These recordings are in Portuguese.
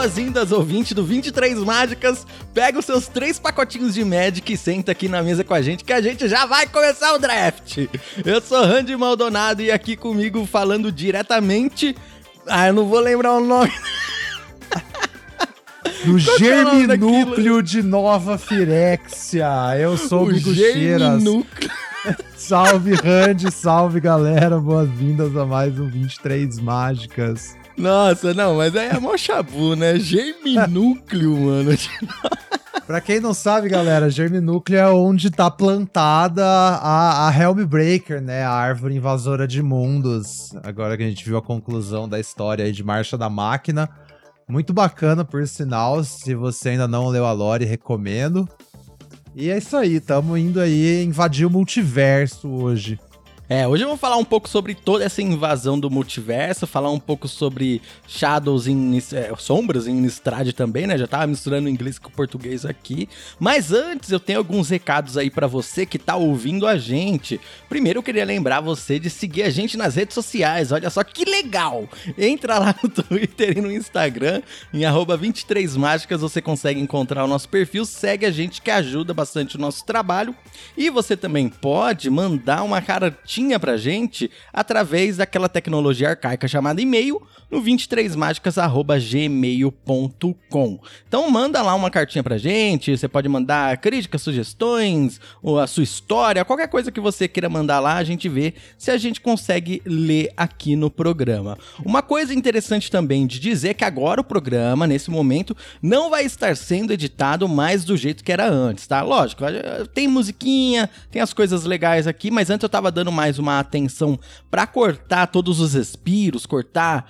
boas-vindas, ouvinte do 23 Mágicas. Pega os seus três pacotinhos de Magic e senta aqui na mesa com a gente, que a gente já vai começar o draft. Eu sou Randy Maldonado e aqui comigo falando diretamente. Ah, eu não vou lembrar o nome. Do germinúcleo de Nova Firexia. Eu sou o Bigo Cheiras. salve, Randy, salve, galera. Boas-vindas a mais um 23 Mágicas. Nossa, não, mas aí é mó chabu, né? Germinúcleo, mano. Pra quem não sabe, galera, germinúcleo é onde tá plantada a, a Helmbreaker, né? A árvore invasora de mundos. Agora que a gente viu a conclusão da história aí de Marcha da Máquina. Muito bacana, por sinal. Se você ainda não leu a lore, recomendo. E é isso aí, tamo indo aí invadir o multiverso hoje. É, hoje vou falar um pouco sobre toda essa invasão do multiverso, falar um pouco sobre Shadows em é, Sombras em Innistrad também, né? Já tava misturando inglês com português aqui. Mas antes eu tenho alguns recados aí para você que tá ouvindo a gente. Primeiro eu queria lembrar você de seguir a gente nas redes sociais. Olha só que legal! Entra lá no Twitter e no Instagram, em 23mágicas, você consegue encontrar o nosso perfil, segue a gente que ajuda bastante o nosso trabalho. E você também pode mandar uma cartinha cartinha pra gente através daquela tecnologia arcaica chamada e-mail no 23mágicas@gmail.com. Então manda lá uma cartinha pra gente, você pode mandar críticas, sugestões, ou a sua história, qualquer coisa que você queira mandar lá, a gente vê se a gente consegue ler aqui no programa. Uma coisa interessante também de dizer é que agora o programa, nesse momento, não vai estar sendo editado mais do jeito que era antes, tá? Lógico, tem musiquinha, tem as coisas legais aqui, mas antes eu tava dando mais uma atenção para cortar todos os respiros, cortar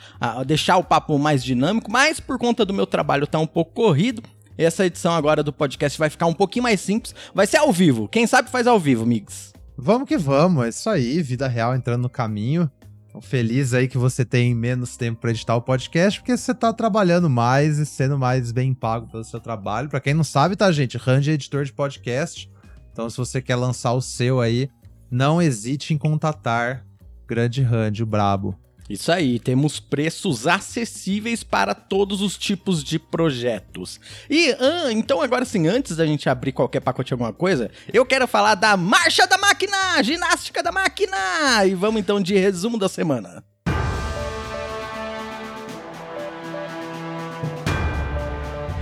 deixar o papo mais dinâmico, mas por conta do meu trabalho tá um pouco corrido, essa edição agora do podcast vai ficar um pouquinho mais simples, vai ser ao vivo. Quem sabe faz ao vivo, Migs. Vamos que vamos, é isso aí, vida real entrando no caminho. Tô feliz aí que você tem menos tempo para editar o podcast, porque você tá trabalhando mais e sendo mais bem pago pelo seu trabalho. Para quem não sabe, tá, gente? Randy é editor de podcast. Então, se você quer lançar o seu aí, não hesite em contatar Grande Randy, o brabo. Isso aí, temos preços acessíveis para todos os tipos de projetos. E ah, então agora sim, antes da gente abrir qualquer pacote de alguma coisa, eu quero falar da marcha da máquina, ginástica da máquina. E vamos então de resumo da semana.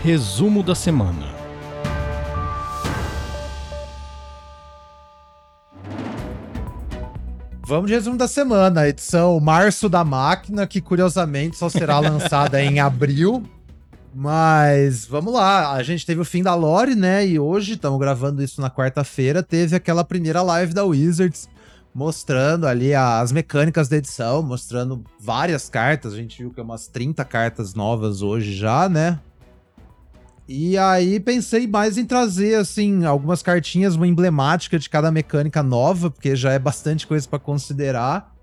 Resumo da semana. Vamos de resumo da semana, edição Março da Máquina, que curiosamente só será lançada em abril. Mas vamos lá, a gente teve o fim da lore, né? E hoje, estamos gravando isso na quarta-feira, teve aquela primeira live da Wizards mostrando ali as mecânicas da edição, mostrando várias cartas. A gente viu que é umas 30 cartas novas hoje já, né? E aí pensei mais em trazer, assim, algumas cartinhas, uma emblemática de cada mecânica nova, porque já é bastante coisa para considerar.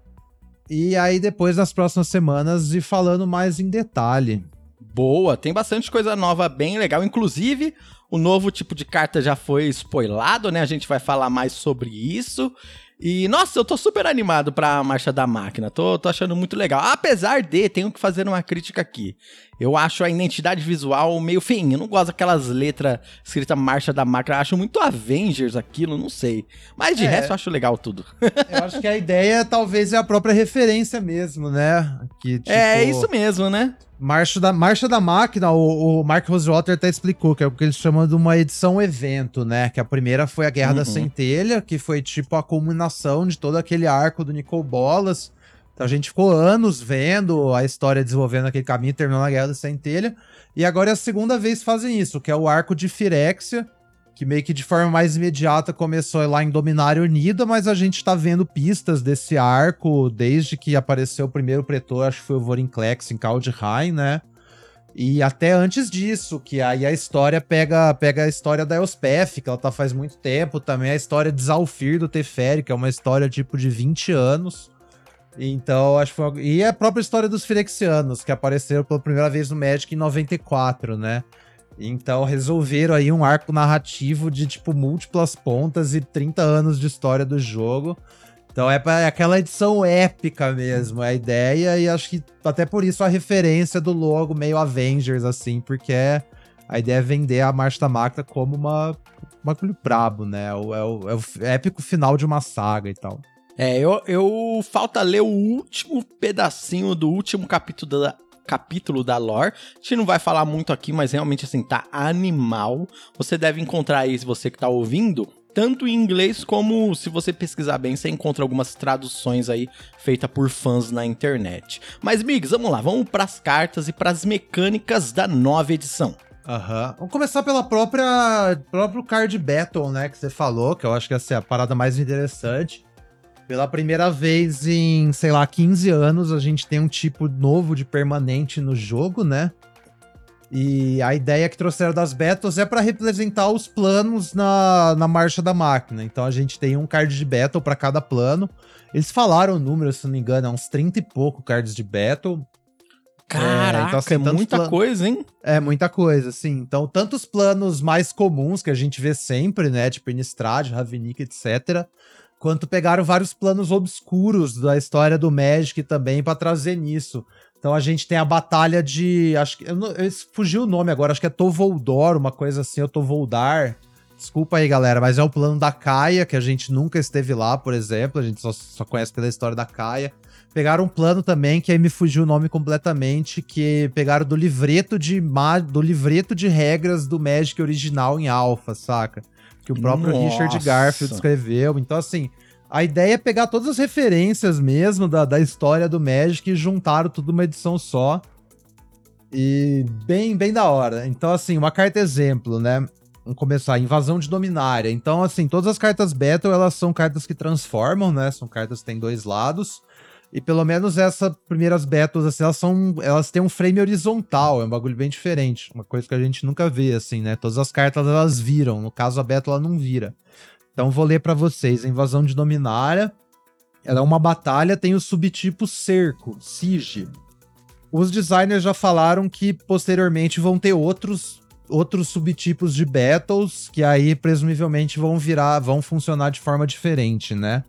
E aí depois, nas próximas semanas, ir falando mais em detalhe. Boa, tem bastante coisa nova bem legal. Inclusive, o novo tipo de carta já foi spoilado, né? A gente vai falar mais sobre isso. E, nossa, eu tô super animado pra Marcha da Máquina. Tô, tô achando muito legal. Apesar de, tenho que fazer uma crítica aqui. Eu acho a identidade visual meio feinha. Eu não gosto daquelas letras escritas Marcha da Máquina. Eu acho muito Avengers aquilo, não sei. Mas de é, resto eu acho legal tudo. eu acho que a ideia talvez é a própria referência mesmo, né? Que, tipo... É isso mesmo, né? Marcha da, Marcha da Máquina, o, o Mark Rosewater até explicou, que é o que eles chamam de uma edição evento, né? Que a primeira foi a Guerra uhum. da Centelha, que foi tipo a culminação de todo aquele arco do Nicol Bolas. Então a gente ficou anos vendo a história desenvolvendo aquele caminho, terminou na Guerra da Centelha. E agora é a segunda vez que fazem isso, que é o arco de Firexia, que meio que de forma mais imediata começou lá em Dominária Unida, mas a gente tá vendo pistas desse arco desde que apareceu o primeiro pretor, acho que foi o Vorinclex em Kaldheim, né? E até antes disso, que aí a história pega, pega a história da Elspeth, que ela tá faz muito tempo, também a história de Zalfir do Teferi, que é uma história tipo de 20 anos. Então, acho que foi... E a própria história dos Firexianos, que apareceram pela primeira vez no Magic em 94, né? Então resolveram aí um arco narrativo de tipo múltiplas pontas e 30 anos de história do jogo. Então é, é aquela edição épica mesmo, é a ideia, e acho que até por isso a referência do logo meio Avengers, assim, porque é, a ideia é vender a Marcha da Máquina como uma bagulho brabo, né? É o, é, o, é o épico final de uma saga e tal. É, eu, eu falta ler o último pedacinho do último capítulo da, capítulo da lore. A gente não vai falar muito aqui, mas realmente assim, tá animal. Você deve encontrar aí, você que tá ouvindo, tanto em inglês como se você pesquisar bem, você encontra algumas traduções aí feitas por fãs na internet. Mas, Migs, vamos lá, vamos para as cartas e para as mecânicas da nova edição. Aham. Uhum. Vamos começar pela própria próprio card battle, né, que você falou, que eu acho que essa é a parada mais interessante. Pela primeira vez em, sei lá, 15 anos, a gente tem um tipo novo de permanente no jogo, né? E a ideia que trouxeram das Battles é para representar os planos na, na marcha da máquina. Então a gente tem um card de Battle para cada plano. Eles falaram o número, se não me engano, é uns 30 e pouco cards de Battle. Caraca, é, então, assim, é muita coisa, hein? É muita coisa, sim. Então, tantos planos mais comuns que a gente vê sempre, né? Tipo Innistrad, Ravnica, etc. Quanto pegaram vários planos obscuros da história do Magic também para trazer nisso. Então a gente tem a batalha de. Acho que. Eu, eu fugiu o nome agora, acho que é Tovoldor, uma coisa assim, ou Tovoldar. Desculpa aí, galera, mas é o plano da Caia, que a gente nunca esteve lá, por exemplo. A gente só, só conhece pela história da Caia. Pegaram um plano também, que aí me fugiu o nome completamente, que pegaram do livreto de, do livreto de regras do Magic original em Alpha, saca? Que o próprio Nossa. Richard Garfield escreveu. Então, assim, a ideia é pegar todas as referências mesmo da, da história do Magic e juntaram tudo numa edição só. E bem, bem da hora. Então, assim, uma carta exemplo, né? Vamos começar, invasão de dominária. Então, assim, todas as cartas Battle, elas são cartas que transformam, né? São cartas que têm dois lados. E pelo menos essas primeiras battles, assim, elas são. Elas têm um frame horizontal, é um bagulho bem diferente. Uma coisa que a gente nunca vê, assim, né? Todas as cartas elas viram. No caso, a battle ela não vira. Então vou ler para vocês. A invasão de Dominária. Ela é uma batalha, tem o subtipo cerco, siege. Os designers já falaram que posteriormente vão ter outros outros subtipos de battles que aí presumivelmente vão virar, vão funcionar de forma diferente, né?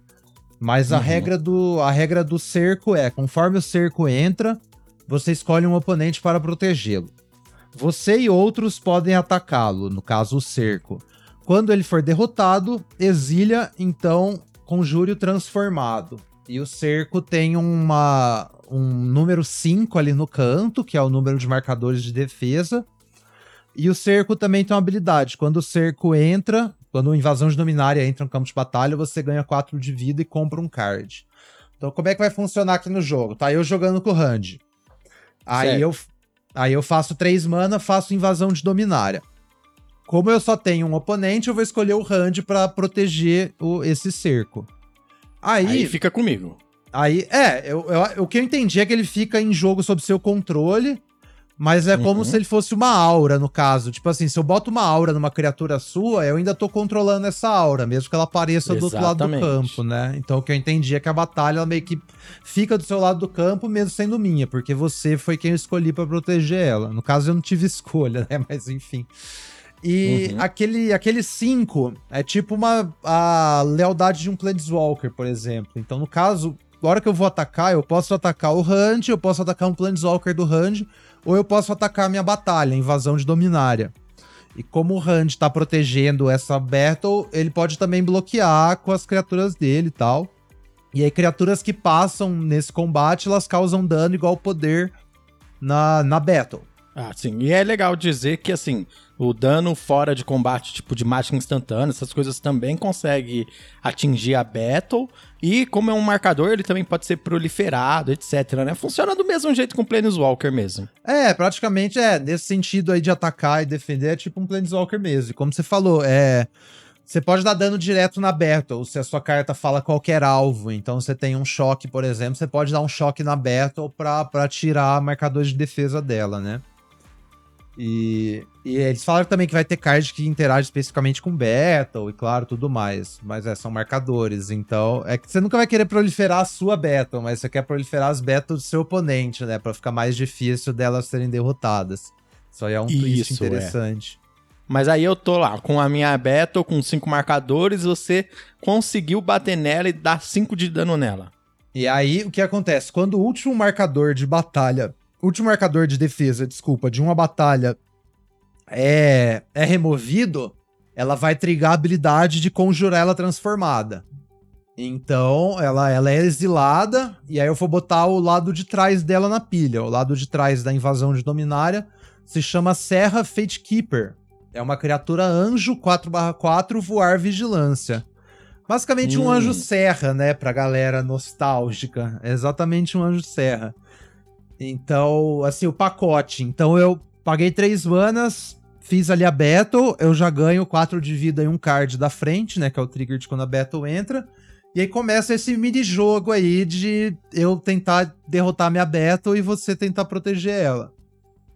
Mas a uhum. regra do a regra do cerco é, conforme o cerco entra, você escolhe um oponente para protegê-lo. Você e outros podem atacá-lo, no caso o cerco. Quando ele for derrotado, exilha, então conjure o transformado. E o cerco tem uma, um número 5 ali no canto, que é o número de marcadores de defesa. E o cerco também tem uma habilidade. Quando o cerco entra, quando invasão de dominária entra no campo de batalha, você ganha 4 de vida e compra um card. Então, como é que vai funcionar aqui no jogo? Tá eu jogando com o Hand. Aí eu, aí eu faço 3 mana, faço invasão de dominária. Como eu só tenho um oponente, eu vou escolher o Hand para proteger o, esse cerco. Aí, aí fica comigo. Aí, é, eu, eu, o que eu entendi é que ele fica em jogo sob seu controle, mas é como uhum. se ele fosse uma aura, no caso. Tipo assim, se eu boto uma aura numa criatura sua, eu ainda tô controlando essa aura, mesmo que ela apareça Exatamente. do outro lado do campo, né? Então o que eu entendi é que a batalha ela meio que fica do seu lado do campo, mesmo sendo minha, porque você foi quem eu escolhi para proteger ela. No caso, eu não tive escolha, né? Mas enfim. E uhum. aquele aquele 5 é tipo uma a lealdade de um Planeswalker, por exemplo. Então, no caso, na hora que eu vou atacar, eu posso atacar o Hand, eu posso atacar um Planeswalker do Hand, ou eu posso atacar a minha batalha, invasão de Dominária. E como o Hand tá protegendo essa battle, ele pode também bloquear com as criaturas dele e tal. E aí, criaturas que passam nesse combate, elas causam dano igual poder na, na battle. Ah, sim. E é legal dizer que, assim, o dano fora de combate, tipo de mágica instantânea, essas coisas também consegue atingir a Battle. E como é um marcador, ele também pode ser proliferado, etc, né? Funciona do mesmo jeito com o Planeswalker mesmo. É, praticamente é. Nesse sentido aí de atacar e defender, é tipo um Planeswalker mesmo. E como você falou, é... Você pode dar dano direto na Battle, se a sua carta fala qualquer alvo. Então você tem um choque, por exemplo, você pode dar um choque na Battle pra, pra tirar marcadores de defesa dela, né? E, e, eles falaram também que vai ter card que interage especificamente com Battle e, claro, tudo mais. Mas é, são marcadores. Então, é que você nunca vai querer proliferar a sua Battle, mas você quer proliferar as Battles do seu oponente, né? Pra ficar mais difícil delas serem derrotadas. Isso aí é um twist é. interessante. É. Mas aí eu tô lá com a minha Battle com cinco marcadores, você conseguiu bater nela e dar cinco de dano nela. E aí o que acontece? Quando o último marcador de batalha, último marcador de defesa, desculpa, de uma batalha é, é removido, ela vai trigar a habilidade de conjurar ela transformada. Então, ela, ela é exilada, e aí eu vou botar o lado de trás dela na pilha. O lado de trás da invasão de Dominária se chama Serra Fate Keeper. É uma criatura anjo 4/4 voar vigilância. Basicamente hum. um anjo serra, né, pra galera nostálgica. É exatamente um anjo serra. Então, assim, o pacote. Então eu paguei três manas, fiz ali a battle, eu já ganho 4 de vida e um card da frente, né, que é o trigger de quando a battle entra. E aí começa esse mini-jogo aí de eu tentar derrotar minha battle e você tentar proteger ela.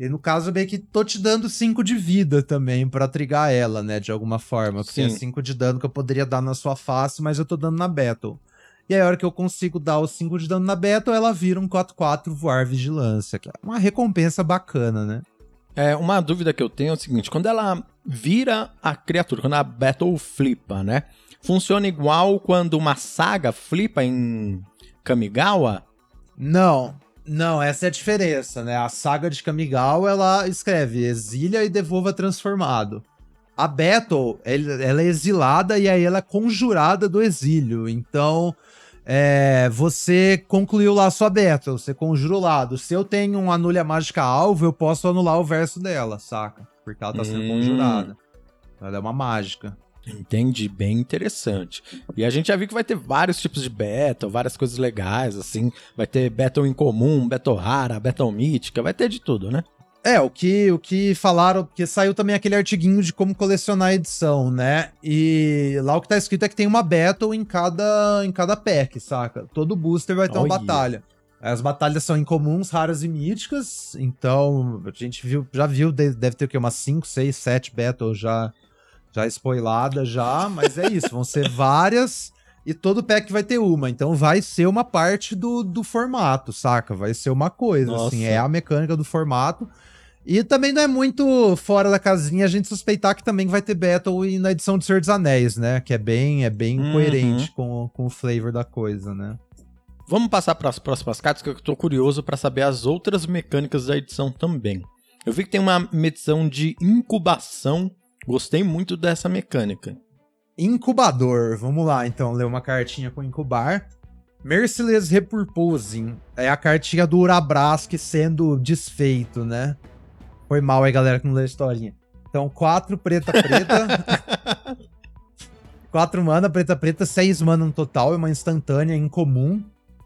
E no caso, meio que tô te dando 5 de vida também para trigar ela, né? De alguma forma. Porque é Sim. é 5 de dano que eu poderia dar na sua face, mas eu tô dando na battle. E aí, a hora que eu consigo dar os 5 de dano na battle, ela vira um 4-4 voar vigilância. Que é uma recompensa bacana, né? É, uma dúvida que eu tenho é o seguinte: quando ela vira a criatura, quando a battle flipa, né? Funciona igual quando uma saga flipa em Kamigawa? Não. Não, essa é a diferença, né? A saga de Kamigawa, ela escreve exilha e devolva transformado. A Battle, ela é exilada e aí ela é conjurada do exílio. Então, é, você concluiu lá a sua Battle, você conjura o lado. Se eu tenho um anulha mágica alvo, eu posso anular o verso dela, saca? Porque ela tá sendo hum. conjurada. Ela é uma mágica. Entendi, bem interessante. E a gente já viu que vai ter vários tipos de battle, várias coisas legais, assim. Vai ter battle em comum, battle rara, battle mítica, vai ter de tudo, né? É, o que, o que falaram, porque saiu também aquele artiguinho de como colecionar a edição, né? E lá o que tá escrito é que tem uma battle em cada, em cada pack, saca? Todo booster vai ter oh, uma yeah. batalha. As batalhas são incomuns, raras e míticas, então a gente viu, já viu, deve ter o quê? Umas 5, 6, 7 battles já já spoilada já, mas é isso, vão ser várias e todo pack vai ter uma, então vai ser uma parte do, do formato, saca? Vai ser uma coisa, Nossa. assim, é a mecânica do formato. E também não é muito fora da casinha a gente suspeitar que também vai ter Battle na edição de Senhor dos Anéis, né? Que é bem, é bem uhum. coerente com, com o flavor da coisa, né? Vamos passar para as próximas cartas, que eu tô curioso para saber as outras mecânicas da edição também. Eu vi que tem uma edição de incubação Gostei muito dessa mecânica. Incubador. Vamos lá, então, ler uma cartinha com incubar. Merciless Repurposing. É a cartinha do Urabrask sendo desfeito, né? Foi mal aí, galera, que não leu a historinha. Então, quatro preta preta. quatro mana, preta preta, seis mana no total. É uma instantânea incomum.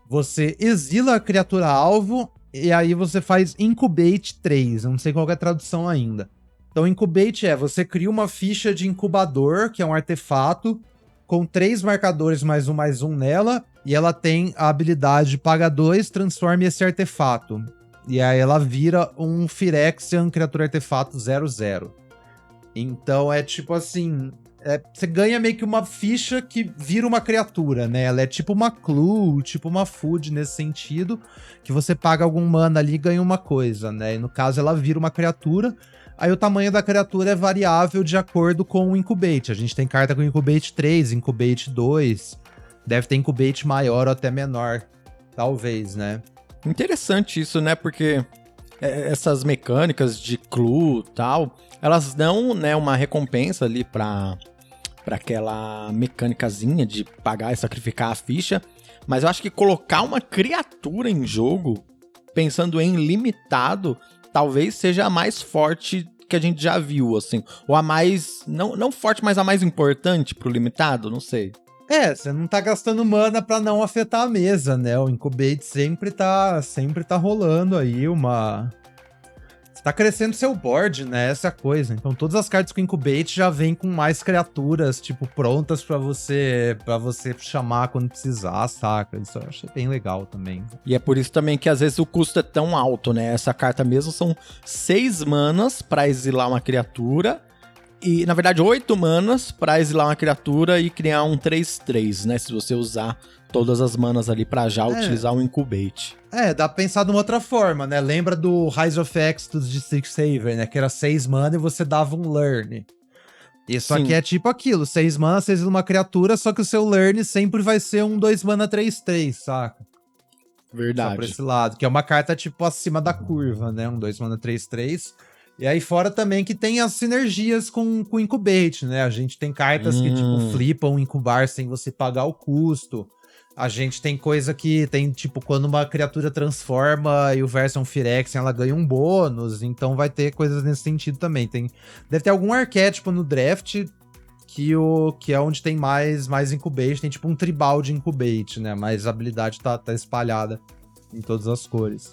Você exila a criatura alvo e aí você faz Incubate 3. Eu não sei qual é a tradução ainda. Então, Incubate é você cria uma ficha de incubador, que é um artefato, com três marcadores mais um mais um nela, e ela tem a habilidade paga dois, transforme esse artefato. E aí ela vira um Phyrexian criatura artefato 00. Então é tipo assim. É, você ganha meio que uma ficha que vira uma criatura, né? Ela é tipo uma clue, tipo uma food nesse sentido, que você paga algum mana ali e ganha uma coisa, né? E no caso ela vira uma criatura. Aí o tamanho da criatura é variável de acordo com o incubate. A gente tem carta com incubate 3, incubate 2. Deve ter incubate maior ou até menor. Talvez, né? Interessante isso, né? Porque é, essas mecânicas de clue tal, elas dão, né, uma recompensa ali pra, pra aquela mecânicazinha de pagar e sacrificar a ficha. Mas eu acho que colocar uma criatura em jogo, pensando em limitado, talvez seja a mais forte que a gente já viu, assim. Ou a mais. Não, não forte, mas a mais importante pro limitado, não sei. É, você não tá gastando mana para não afetar a mesa, né? O Incubate sempre tá, sempre tá rolando aí uma, tá crescendo seu board, né? Essa é a coisa. Então todas as cartas com Incubate já vêm com mais criaturas, tipo, prontas para você para você chamar quando precisar, saca? Isso eu achei bem legal também. E é por isso também que às vezes o custo é tão alto, né? Essa carta mesmo são seis manas para exilar uma criatura e, na verdade, 8 manas pra exilar uma criatura e criar um 3-3, né? Se você usar todas as manas ali pra já é. utilizar um Incubate. É, dá pra pensar de uma outra forma, né? Lembra do Rise of X dos District Saver, né? Que era 6 mana e você dava um Learn. Isso Sim. aqui é tipo aquilo, 6 mana, você exila uma criatura, só que o seu Learn sempre vai ser um 2 mana 3-3, saca? Verdade. Só pra esse lado, que é uma carta tipo acima da curva, né? Um 2 mana 3-3. E aí fora também que tem as sinergias com o Incubate, né? A gente tem cartas hum. que tipo hum. flipam incubar sem você pagar o custo. A gente tem coisa que tem, tipo, quando uma criatura transforma e o version Firex, ela ganha um bônus, então vai ter coisas nesse sentido também. Tem, deve ter algum arquétipo no draft que, o, que é onde tem mais, mais incubate, tem tipo um tribal de incubate, né? Mas a habilidade tá, tá espalhada em todas as cores.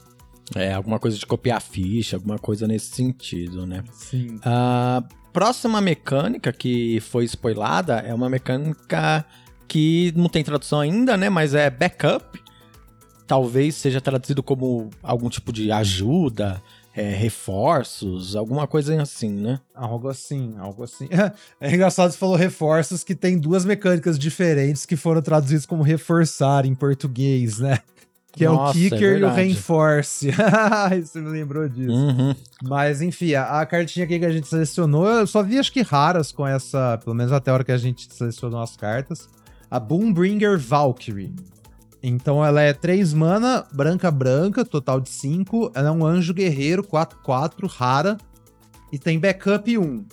É, alguma coisa de copiar ficha, alguma coisa nesse sentido, né? Sim. A próxima mecânica que foi spoilada é uma mecânica que não tem tradução ainda, né? Mas é backup. Talvez seja traduzido como algum tipo de ajuda, é, reforços, alguma coisa assim, né? Algo assim, algo assim. É engraçado você falou reforços que tem duas mecânicas diferentes que foram traduzidas como reforçar em português, né? Que Nossa, é o é Kicker é e o Reinforce. você me lembrou disso. Uhum. Mas, enfim, a, a, cartinha aqui que a gente selecionou, eu só vi acho que raras com essa, pelo menos até a hora que a gente selecionou as cartas a Boombringer Valkyrie. Então ela é 3 mana, branca branca, total de 5. Ela é um anjo guerreiro 4/4 rara e tem backup 1.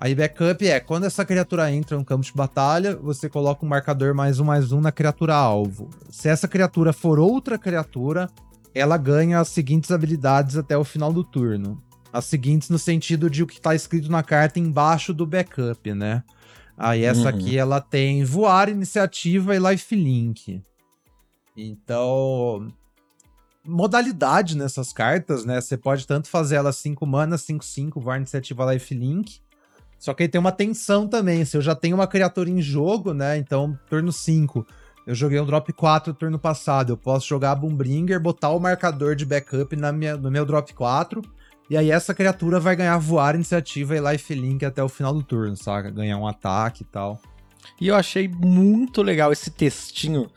Aí backup é quando essa criatura entra no campo de batalha, você coloca um marcador mais um mais um na criatura alvo. Se essa criatura for outra criatura, ela ganha as seguintes habilidades até o final do turno. As seguintes no sentido de o que está escrito na carta embaixo do backup, né? Aí essa uhum. aqui ela tem voar, iniciativa e lifelink. Então, modalidade nessas cartas, né? Você pode tanto fazer ela 5 mana, 5 5, voar, iniciativa, lifelink. Só que aí tem uma tensão também. Se eu já tenho uma criatura em jogo, né? Então, turno 5, eu joguei um drop 4 no turno passado. Eu posso jogar a Boombringer, botar o marcador de backup na minha, no meu drop 4 e aí essa criatura vai ganhar voar, iniciativa e lifelink até o final do turno, saca? Ganhar um ataque e tal. E eu achei muito legal esse textinho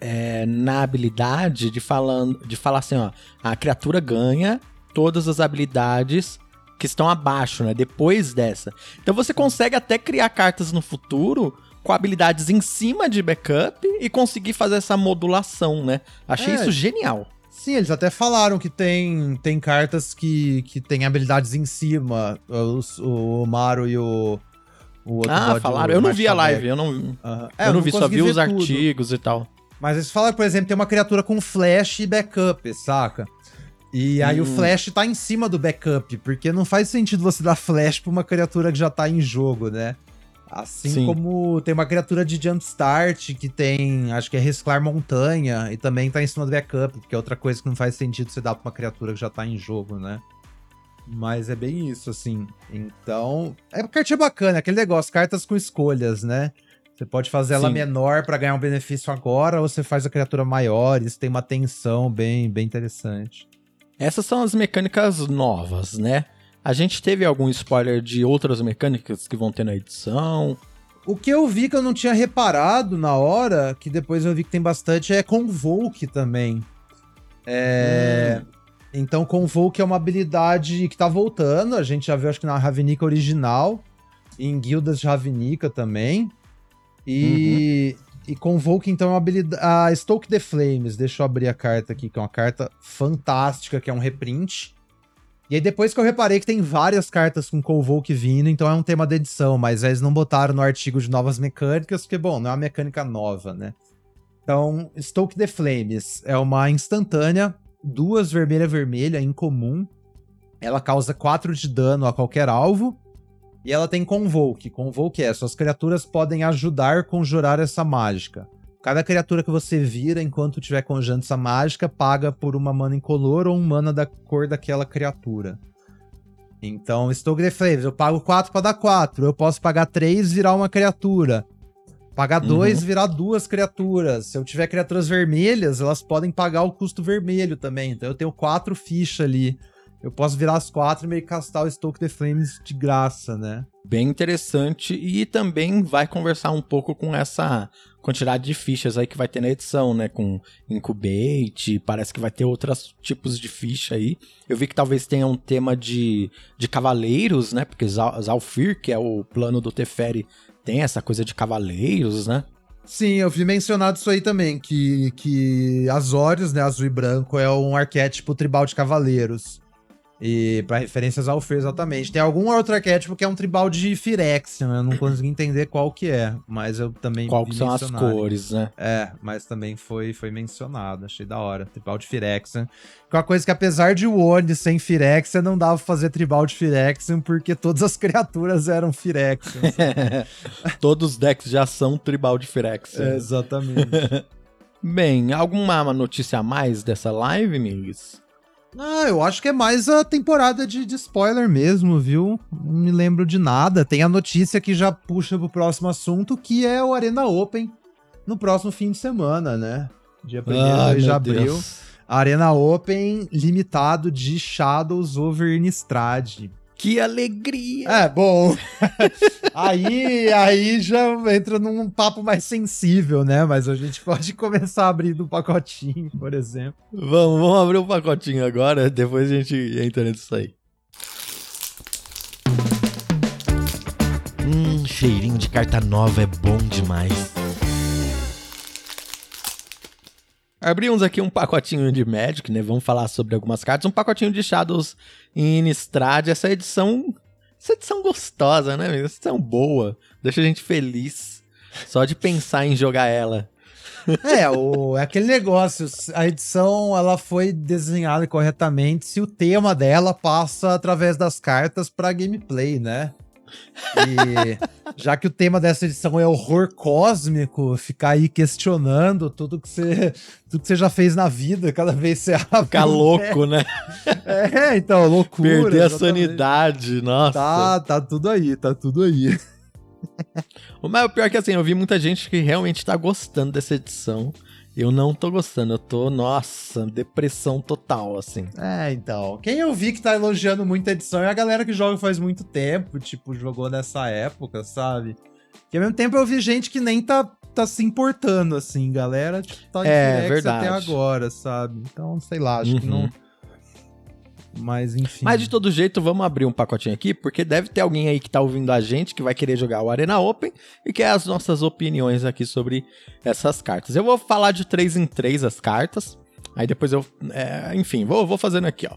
é, na habilidade de, falando, de falar assim, ó, a criatura ganha todas as habilidades que estão abaixo, né? Depois dessa. Então você consegue até criar cartas no futuro com habilidades em cima de backup e conseguir fazer essa modulação, né? Achei é, isso genial. Sim, eles até falaram que tem, tem cartas que, que tem habilidades em cima. Os, o Maru e o. o outro ah, falaram. Eu não vi a live, eu não, é, eu não vi, só vi os tudo. artigos e tal. Mas eles falaram, por exemplo, tem uma criatura com flash e backup, saca? E aí hum. o flash tá em cima do backup, porque não faz sentido você dar flash pra uma criatura que já tá em jogo, né? Assim Sim. como tem uma criatura de Jumpstart que tem, acho que é Resclar Montanha, e também tá em cima do backup, que é outra coisa que não faz sentido você dar pra uma criatura que já tá em jogo, né? Mas é bem isso, assim. Então, é uma cartinha bacana, aquele negócio, cartas com escolhas, né? Você pode fazer ela Sim. menor para ganhar um benefício agora, ou você faz a criatura maior, isso tem uma tensão bem, bem interessante. Essas são as mecânicas novas, né? A gente teve algum spoiler de outras mecânicas que vão ter na edição? O que eu vi que eu não tinha reparado na hora, que depois eu vi que tem bastante, é Convoke também. É. Hum. Então, Convoke é uma habilidade que tá voltando. A gente já viu, acho que na Ravnica original. Em guildas de Ravnica também. E, uhum. E Convoke, então, é uma habilidade. A Stoke the Flames. Deixa eu abrir a carta aqui, que é uma carta fantástica, que é um reprint. E aí depois que eu reparei que tem várias cartas com Convoke vindo, então é um tema da edição, mas eles não botaram no artigo de novas mecânicas, porque, bom, não é uma mecânica nova, né? Então, Stoke the Flames é uma instantânea, duas vermelha-vermelha, incomum. Ela causa 4 de dano a qualquer alvo. E ela tem Convoke. Convoke é, suas criaturas podem ajudar a conjurar essa mágica. Cada criatura que você vira enquanto estiver conjurando essa mágica paga por uma mana incolor ou um mana da cor daquela criatura. Então, estou Flaves, eu pago 4 para dar 4. Eu posso pagar 3 virar uma criatura. Pagar 2 uhum. virar duas criaturas. Se eu tiver criaturas vermelhas, elas podem pagar o custo vermelho também. Então eu tenho 4 fichas ali. Eu posso virar as 4 e meio castar o Stoke the Flames de graça, né? bem interessante e também vai conversar um pouco com essa quantidade de fichas aí que vai ter na edição, né? Com Incubate, parece que vai ter outros tipos de ficha aí. Eu vi que talvez tenha um tema de, de cavaleiros, né? Porque Zalfir, que é o plano do Teferi, tem essa coisa de cavaleiros, né? Sim, eu vi mencionado isso aí também, que, que Azorius, né, azul e branco, é um arquétipo tribal de cavaleiros. E para referências ao Fer, exatamente. Tem algum outro arquétipo que é um tribal de Firexia, né? Eu não consegui entender qual que é, mas eu também Qual que são as cores, né? É, mas também foi, foi mencionado, achei da hora. Tribal de Firexia. Que é uma coisa que apesar de Wone sem Firexia, não dava pra fazer tribal de Firexia, porque todas as criaturas eram Firexia. Todos os decks já são tribal de Firexia. É, exatamente. Bem, alguma notícia a mais dessa live, Mings? Ah, eu acho que é mais a temporada de, de, spoiler mesmo, viu? Não me lembro de nada. Tem a notícia que já puxa pro próximo assunto, que é o Arena Open no próximo fim de semana, né? Dia 1 de abril. Deus. Arena Open limitado de Shadows over Innistrad. Que alegria! É, bom. aí, aí já entra num papo mais sensível, né? Mas a gente pode começar abrindo um pacotinho, por exemplo. Vamos, vamos abrir um pacotinho agora, depois a gente entra nisso aí. Hum, cheirinho de carta nova é bom demais. Abrimos aqui um pacotinho de Magic, né? Vamos falar sobre algumas cartas. Um pacotinho de Shadows em Innistrad. Essa edição... Essa edição gostosa, né? Essa edição boa. Deixa a gente feliz. Só de pensar em jogar ela. É, o, é aquele negócio. A edição ela foi desenhada corretamente se o tema dela passa através das cartas para gameplay, né? E já que o tema dessa edição é horror cósmico, ficar aí questionando tudo que você, tudo que você já fez na vida, cada vez você abre. Ficar louco, né? É, então, loucura. Perder exatamente. a sanidade, nossa. Tá, tá tudo aí, tá tudo aí. o pior é que assim, eu vi muita gente que realmente tá gostando dessa edição. Eu não tô gostando, eu tô, nossa, depressão total, assim. É, então. Quem eu vi que tá elogiando muito a edição é a galera que joga faz muito tempo, tipo, jogou nessa época, sabe? E ao mesmo tempo eu vi gente que nem tá, tá se importando, assim, galera, tipo, tá é, verdade. até agora, sabe? Então, sei lá, acho uhum. que não uhum. Mas enfim. Mas de todo jeito, vamos abrir um pacotinho aqui, porque deve ter alguém aí que tá ouvindo a gente que vai querer jogar o Arena Open e quer as nossas opiniões aqui sobre essas cartas. Eu vou falar de três em três as cartas. Aí depois eu. É, enfim, vou, vou fazendo aqui, ó.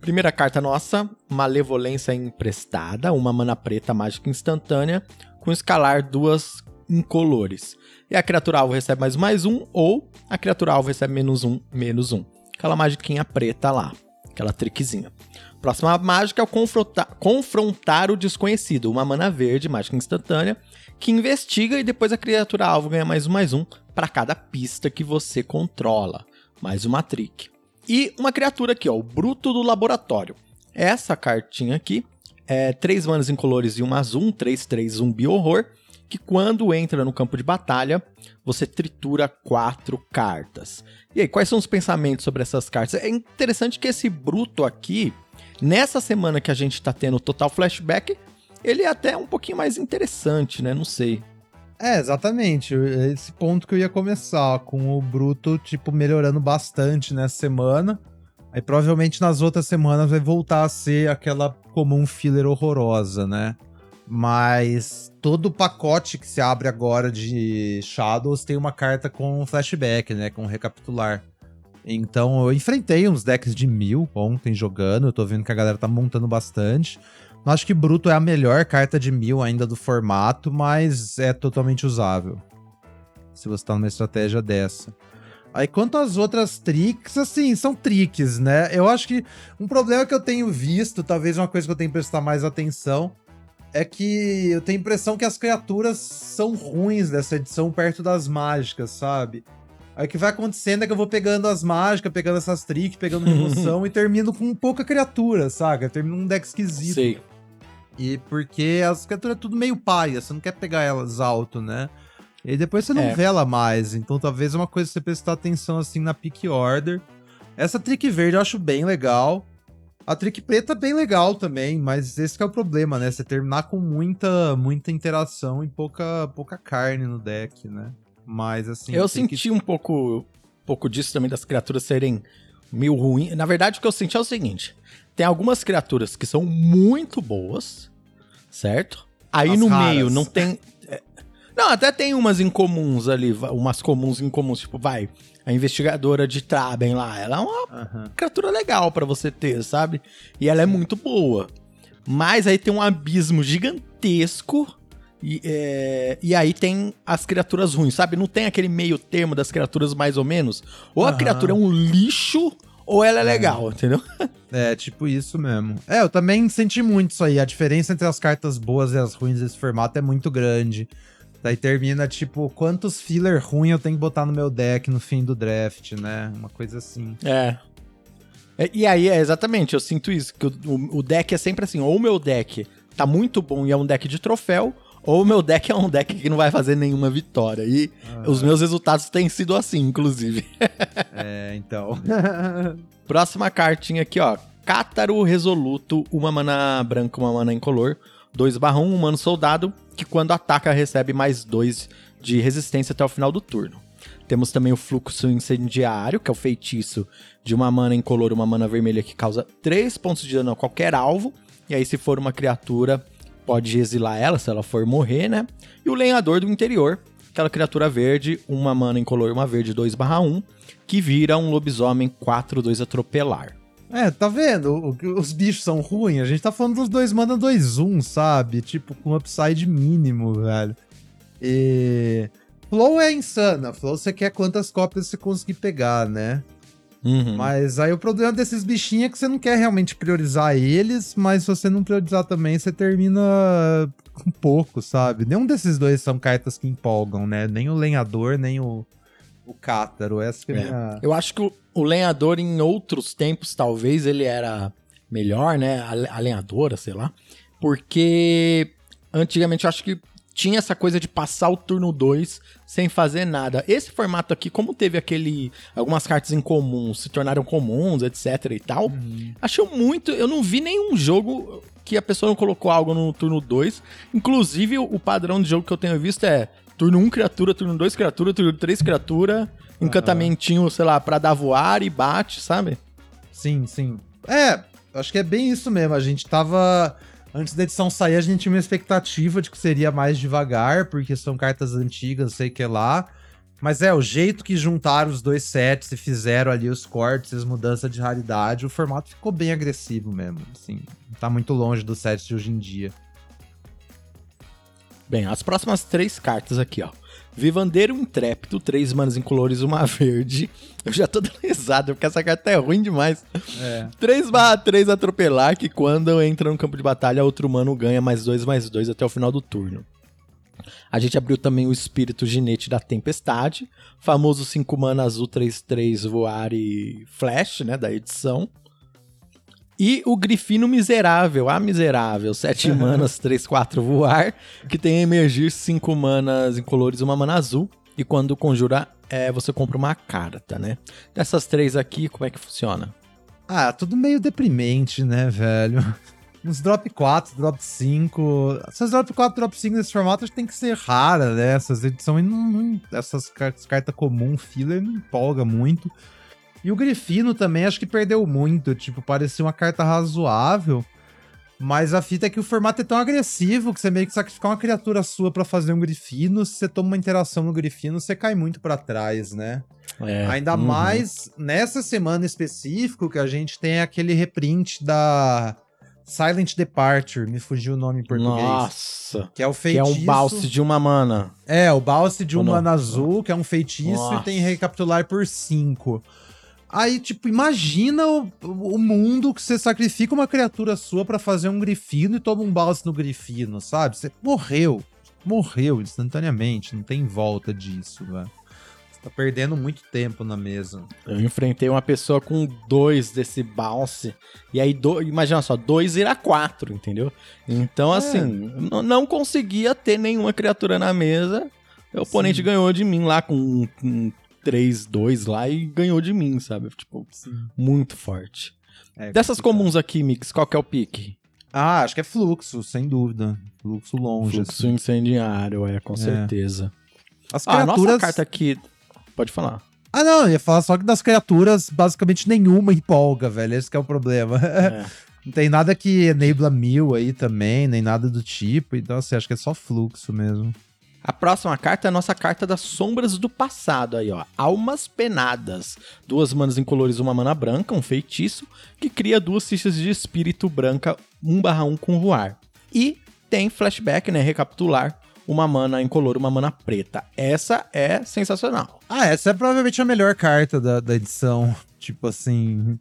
Primeira carta nossa, Malevolência Emprestada, uma mana preta mágica instantânea, com escalar duas incolores. E a criatura alvo recebe mais mais um, ou a criatura alvo recebe menos um, menos um. Aquela magiquinha preta lá aquela trickzinha. Próxima mágica é o confrontar, confrontar o desconhecido, uma mana verde, mágica instantânea, que investiga e depois a criatura alvo ganha mais um mais um para cada pista que você controla. Mais uma trick. E uma criatura aqui, ó, o Bruto do Laboratório. Essa cartinha aqui é 3 manas incolores e um azul, um 3-3 zumbi horror, que quando entra no campo de batalha, você tritura quatro cartas. E aí, quais são os pensamentos sobre essas cartas? É interessante que esse bruto aqui, nessa semana que a gente tá tendo total flashback, ele é até um pouquinho mais interessante, né? Não sei. É, exatamente. Esse ponto que eu ia começar, com o Bruto, tipo, melhorando bastante nessa semana. Aí provavelmente nas outras semanas vai voltar a ser aquela comum filler horrorosa, né? Mas todo o pacote que se abre agora de Shadows tem uma carta com flashback, né? Com recapitular. Então eu enfrentei uns decks de mil ontem jogando. Eu tô vendo que a galera tá montando bastante. Não acho que Bruto é a melhor carta de mil ainda do formato, mas é totalmente usável. Se você tá numa estratégia dessa. Aí quanto às outras tricks, assim, são tricks, né? Eu acho que um problema que eu tenho visto, talvez uma coisa que eu tenho que prestar mais atenção, é que eu tenho a impressão que as criaturas são ruins dessa edição perto das mágicas, sabe? Aí o que vai acontecendo é que eu vou pegando as mágicas, pegando essas tricks, pegando remoção e termino com pouca criatura, saca? Termino um deck esquisito. Sei. E porque as criaturas é tudo meio paia, você não quer pegar elas alto, né? E depois você não é. vela mais, então talvez é uma coisa você prestar atenção assim na pick order. Essa trick verde eu acho bem legal. A trick preta é bem legal também, mas esse é o problema, né? Você terminar com muita, muita interação e pouca, pouca carne no deck, né? Mas assim. Eu senti que... um pouco, um pouco disso também das criaturas serem meio ruins. Na verdade, o que eu senti é o seguinte: tem algumas criaturas que são muito boas, certo? Aí As no raras. meio não tem. É, não, até tem umas incomuns ali, umas comuns incomuns, tipo, vai, a investigadora de Traben lá, ela é uma uhum. criatura legal para você ter, sabe? E ela é muito boa. Mas aí tem um abismo gigantesco e, é, e aí tem as criaturas ruins, sabe? Não tem aquele meio termo das criaturas mais ou menos. Ou a criatura é um lixo, ou ela é, é, legal, entendeu? É, tipo isso mesmo. É, eu também senti muito isso aí. A diferença entre as cartas boas e as ruins desse formato é muito grande. Daí termina, tipo, quantos filler ruim eu tenho que botar no meu deck no fim do draft, né? Uma coisa assim. É. é e aí, é exatamente, eu sinto isso, que o, o, deck é sempre assim, ou o meu deck tá muito bom e é um deck de troféu, ou o meu deck é um deck que não vai fazer nenhuma vitória. E ah. os meus resultados têm sido assim, inclusive. é, então. Próxima cartinha aqui, ó. Cátaro Resoluto, uma mana branca, uma mana incolor. 2 barra 1, humano soldado, que quando ataca recebe mais 2 de resistência até o final do turno. Temos também o fluxo incendiário, que é o feitiço de uma mana incolor, uma mana vermelha que causa 3 pontos de dano a qualquer alvo. E aí, se for uma criatura, pode exilar ela se ela for morrer, né? E o Lenhador do Interior, aquela criatura verde, uma mana incolor, uma verde 2/1, que vira um lobisomem 4/2 atropelar. É, tá vendo? Os bichos são ruins. A gente tá falando dos dois mana 2-1, sabe? Tipo, com upside mínimo, velho. E. Flow é insana. Flow você quer quantas cópias você conseguir pegar, né? Uhum. Mas aí o problema desses bichinhos é que você não quer realmente priorizar eles, mas se você não priorizar também, você termina com pouco, sabe? Nenhum desses dois são cartas que empolgam, né? Nem o lenhador, nem o, o cátaro. Essa é, é. Minha... Eu acho que o, o, lenhador em outros tempos, talvez, ele era melhor, né? A, a lenhadora, sei lá. Porque antigamente eu acho que tinha essa coisa de passar o turno 2 sem fazer nada. Esse formato aqui, como teve aquele. algumas cartas em comum se tornaram comuns, etc e tal, uhum. achei muito. Eu não vi nenhum jogo que a pessoa não colocou algo no turno 2. Inclusive, o padrão de jogo que eu tenho visto é turno 1 um, criatura, turno 2 criatura, turno 3 criatura, encantamentinho, uhum. sei lá, pra dar voar e bate, sabe? Sim, sim. É, acho que é bem isso mesmo. A gente tava Antes da edição sair, a gente tinha uma expectativa de que seria mais devagar, porque são cartas antigas, sei que lá. Mas é, o jeito que juntaram os dois sets e fizeram ali os cortes, as mudanças de raridade, o formato ficou bem agressivo mesmo. Assim, tá muito longe dos sets de hoje em dia. Bem, as próximas três cartas aqui, ó. Vivandeiro Intrépido, três manas em colores, uma verde. Eu já tô dando risada, porque essa carta é ruim demais. É. 3 barra 3 atropelar, que quando entra no campo de batalha, outro humano ganha mais 2, mais 2 até o final do turno. A gente abriu também o Espírito Ginete da Tempestade, famoso 5 mana azul 3-3 voar e flash, né, da edição. E o Grifino Miserável, a Miserável, 7 manas, 3, 4 voar, que tem emergir 5 manas em colores uma mana azul. E quando conjura, é, você compra uma carta, né? Dessas três aqui, como é que funciona? Ah, tudo meio deprimente, né, velho? Uns drop 4, drop 5. Essas drop 4, drop 5 nesse formato tem que ser rara, né? Essas edições não. não essas cartas carta comum, filler, não empolga muito. E o Grifino também acho que perdeu muito. Tipo, parecia uma carta razoável. Mas a fita é que o formato é tão agressivo que você meio que sacrificar uma criatura sua para fazer um grifino, se você toma uma interação no grifino, você cai muito para trás, né? É, Ainda uhum. mais nessa semana específico que a gente tem aquele reprint da Silent Departure, me fugiu o nome em português. Nossa! Que é o feitiço. Que é um balse de uma mana. É, o balse de uma mana azul, que é um feitiço Nossa. e tem recapitular por 5. Aí, tipo, imagina o, o mundo que você sacrifica uma criatura sua para fazer um grifino e toma um balance no grifino, sabe? Você morreu. Morreu instantaneamente. Não tem volta disso, velho. Você tá perdendo muito tempo na mesa. Eu enfrentei uma pessoa com dois desse bounce. E aí, do, imagina só, dois irá quatro, entendeu? Então, é. assim, não conseguia ter nenhuma criatura na mesa. O oponente Sim. ganhou de mim lá com, com 3-2 lá e ganhou de mim, sabe? Tipo, Sim. muito forte. É Dessas comuns aqui, Mix, qual que é o pique? Ah, acho que é fluxo, sem dúvida. Fluxo longe. Fluxo assim. incendiário, é, com É. certeza. As Ah, a criaturas. nossa carta aqui... Pode falar. Ah, não, eu ia falar só que das criaturas, basicamente nenhuma empolga, velho. Esse que é o problema. É. Não tem nada que enabla mil aí também, nem nada do tipo. Então, assim, acho que é só fluxo mesmo. A próxima carta é a nossa carta das sombras do passado aí, ó. Almas Penadas. Duas manas incolores, uma mana branca, um feitiço, que cria duas fichas de espírito branca 1/1 com voar. E tem flashback, né? Recapitular. Uma mana incolor, uma mana preta. Essa é sensacional. Ah, essa é provavelmente a melhor carta da, da edição. Tipo assim,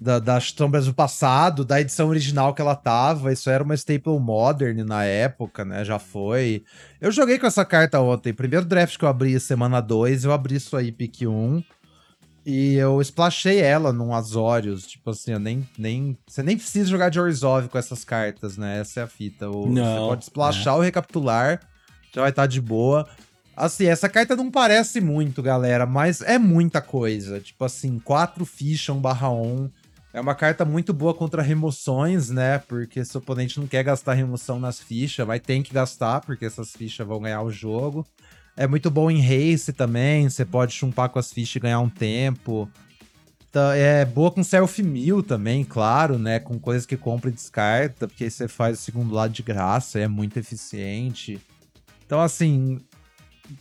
da, das sombras do passado, da edição original que ela tava. Isso era uma staple modern na época, né? Já foi. Eu joguei com essa carta ontem. Primeiro draft que eu abri semana 2, eu abri isso aí, pick 1. E eu splashei ela num Azorius. Tipo assim, eu nem, nem. Você nem precisa jogar de Orzhov com essas cartas, né? Essa é a fita. O- Não, você pode splashar ou recapitular. Já vai estar de boa. Assim, essa carta não parece muito, galera, mas é muita coisa. Tipo assim, 4 fichas, 1 barra 1. É uma carta muito boa contra remoções, né? Porque se o oponente não quer gastar remoção nas fichas, vai ter que gastar, porque essas fichas vão ganhar o jogo. É muito bom em race também, você pode chumpar com as fichas e ganhar um tempo. Tá, É boa com self-mill também, claro, né? Com coisas que compra e descarta, porque aí você faz o segundo lado de graça, é muito eficiente. Então, assim,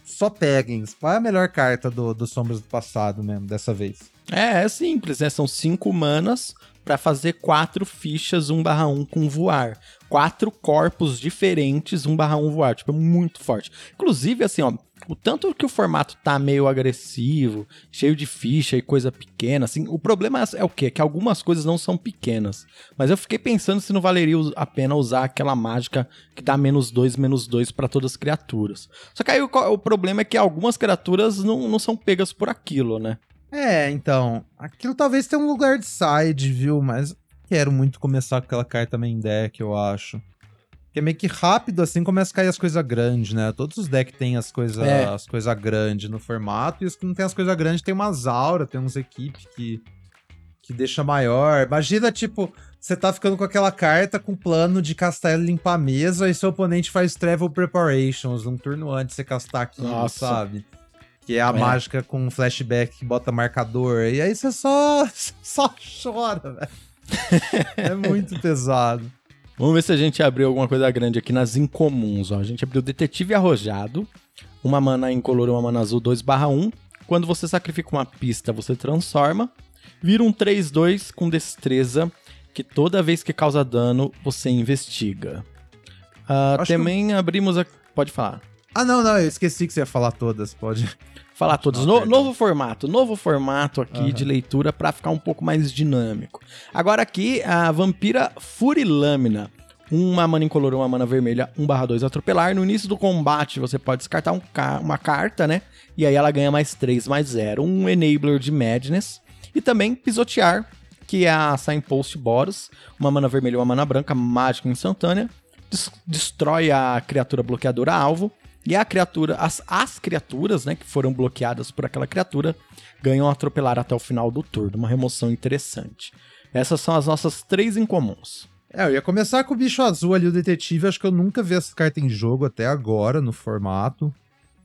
só peguem. Qual é a melhor carta do, do Sombras do Passado mesmo, dessa vez? É, é simples, né? São cinco manas pra fazer quatro fichas 1/1 com voar. Quatro corpos diferentes 1/1 voar. Tipo, é muito forte. Inclusive, assim, ó, o tanto que o formato tá meio agressivo, cheio de ficha e coisa pequena, assim, o problema é o quê? Que algumas coisas não são pequenas. Mas eu fiquei pensando se não valeria a pena usar aquela mágica que dá menos dois, menos dois pra todas as criaturas. Só que aí o, o problema é que algumas criaturas não, não são pegas por aquilo, né? É, então, aquilo talvez tenha um lugar de side, viu? Mas quero muito começar com aquela carta main deck, eu acho. Que é meio que rápido, assim, começa a cair as coisas grandes, né? Todos os decks têm as coisas É. as coisa grandes no formato, e os que não tem as coisas grandes tem umas aura, tem uns equipes que, que deixa maior. Imagina, tipo, você tá ficando com aquela carta com plano de castar ela e limpar a mesa, e seu oponente faz Travel Preparations um turno antes de você castar aquilo, Nossa. sabe? Que é a É. mágica com flashback que bota marcador. E aí você só, só chora, velho. É muito pesado. Vamos ver se a gente abriu alguma coisa grande aqui nas incomuns. Ó. A gente abriu Detetive Arrojado, uma mana incolor e uma mana azul 2/1. Quando você sacrifica uma pista, você transforma. Vira um 3-2 com destreza, que toda vez que causa dano, você investiga. Ah, Acho que também abrimos a... Pode falar. Ah, não, não, eu esqueci que você ia falar todas, pode. Falar todos. No- novo formato, novo formato aqui Aham. de leitura pra ficar um pouco mais dinâmico. Agora aqui, a Vampira Furilâmina. Uma mana incolor, uma mana vermelha, 1/2 atropelar. No início do combate, você pode descartar um ca- uma carta, né? E aí ela ganha mais 3, mais 0. Um Enabler de Madness. E também pisotear, que é a Signpost Boros. Uma mana vermelha, uma mana branca, mágica instantânea. Des- destrói a criatura bloqueadora alvo. E a criatura, as, as criaturas, né, que foram bloqueadas por aquela criatura, ganham atropelar até o final do turno. Uma remoção interessante. Essas são as nossas três incomuns. É, eu ia começar com o bicho azul ali, o detetive. Acho que eu nunca vi essa carta em jogo até agora, no formato.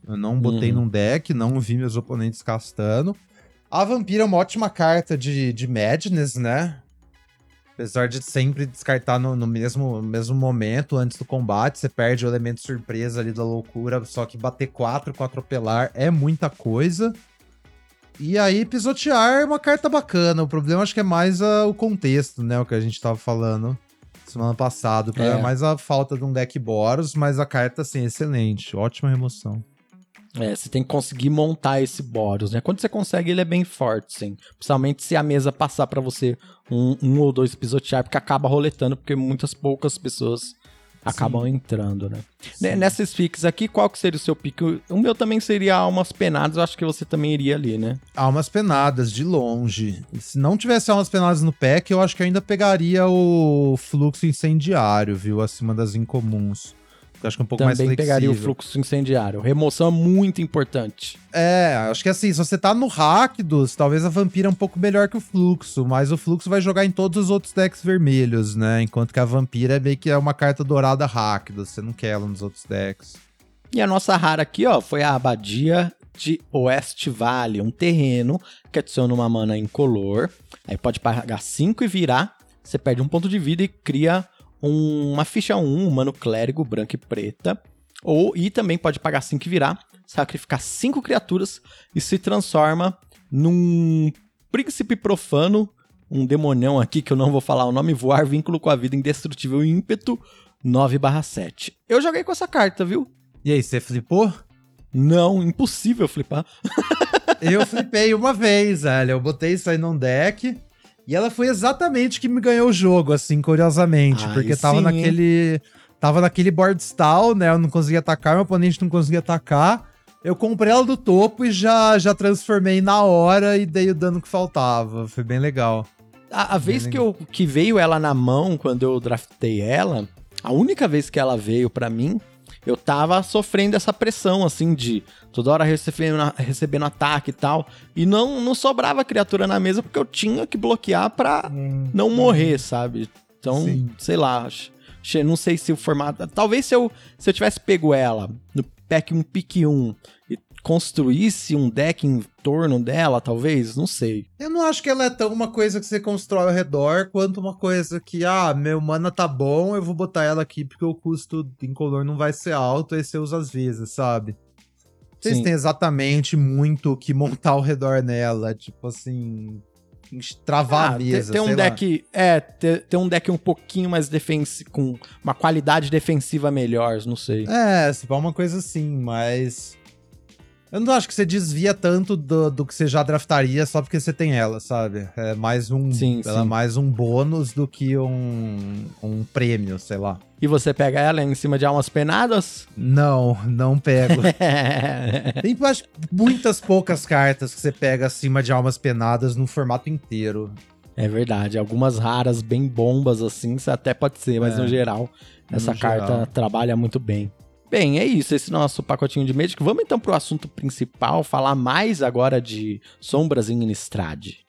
Eu não botei Uhum. num deck, não vi meus oponentes castando. A vampira é uma ótima carta de, de Madness, né? Apesar de sempre descartar no, no mesmo, mesmo momento, antes do combate, você perde o elemento surpresa ali da loucura, só que bater 4 com atropelar é muita coisa. E aí, pisotear é uma carta bacana. O problema acho que é mais ah, o contexto, né? O que a gente tava falando semana passada. O problema É. é mais a falta de um deck Boros, mas a carta, assim, excelente. Ótima remoção. É, você tem que conseguir montar esse Boros, né? Quando você consegue, ele é bem forte, sim. Principalmente se a mesa passar pra você um, um ou dois pisotear, porque acaba roletando, porque muitas poucas pessoas acabam entrando, né? Ne- Nessas fics aqui, qual que seria o seu pique? O meu também seria Almas Penadas, eu acho que você também iria ali, né? Almas penadas, de longe. Se não tivesse almas penadas no pack, eu acho que ainda pegaria o fluxo incendiário, viu? Acima das incomuns. Acho que é um pouco Também mais flexível. pegaria o fluxo incendiário. Remoção é muito importante. É, acho que assim, se você tá no Rakdos, talvez a Vampira é um pouco melhor que o Fluxo, mas o Fluxo vai jogar em todos os outros decks vermelhos, né? Enquanto que a Vampira é meio que é uma carta dourada Rakdos, você não quer ela nos outros decks. E a nossa rara aqui, ó, foi a Abadia de Oeste Vale, um terreno que adiciona uma mana incolor. Aí pode pagar 5 e virar, você perde um ponto de vida e cria um- uma ficha 1, um humano clérigo branca e preta. Ou, e também pode pagar 5 e virar, sacrificar 5 criaturas e se transforma num príncipe profano, um demonião aqui que eu não vou falar o nome, voar, vínculo com a vida indestrutível e ímpeto 9/7. Eu joguei com essa carta, viu? E aí, você flipou? Não, impossível flipar. Eu flipei uma vez, velho. Eu botei isso aí num deck. E ela foi exatamente que me ganhou o jogo, assim, curiosamente. Porque tava sim, hein? naquele. Tava naquele board stall, né? Eu não conseguia atacar, meu oponente não conseguia atacar. Eu comprei ela do topo e já, já transformei na hora e dei o dano que faltava. Foi bem legal. A, a vez Bem que, eu, que veio ela na mão, quando eu draftei ela, a única vez que ela veio pra mim, eu tava sofrendo essa pressão, assim, de toda hora recebendo, recebendo ataque e tal. E não, não sobrava criatura na mesa porque eu tinha que bloquear pra não morrer, sabe? Então, Sim. sei lá, não sei se o formato. Talvez se eu, se eu tivesse pego ela no pack 1 pick 1 e construísse um deck em torno dela, talvez, não sei. Eu não acho que ela é tão uma coisa que você constrói ao redor, quanto uma coisa que, ah, meu mana tá bom, eu vou botar ela aqui porque o custo em color não vai ser alto, aí você usa às vezes, sabe? Vocês têm exatamente muito o que montar ao redor nela, tipo assim. Travar Ah, a mesa. ter um sei lá. deck. É, ter um deck um pouquinho mais defensivo. com uma qualidade defensiva melhor, não sei. É, se for uma coisa assim, mas. Eu não acho que você desvia tanto do, do que você já draftaria só porque você tem ela, sabe? É mais um. Sim, ela é sim. mais um bônus do que um, um prêmio, sei lá. E você pega ela em cima de almas penadas? Não, não pego. Tem acho, muitas poucas cartas que você pega acima de almas penadas no formato inteiro. é verdade. Algumas raras, bem bombas assim, até pode ser, mas É, no geral, essa no carta geral. trabalha muito bem. Bem, é isso, esse nosso pacotinho de Magic. Vamos então pro assunto principal, falar mais agora de Sombras em Innistrad.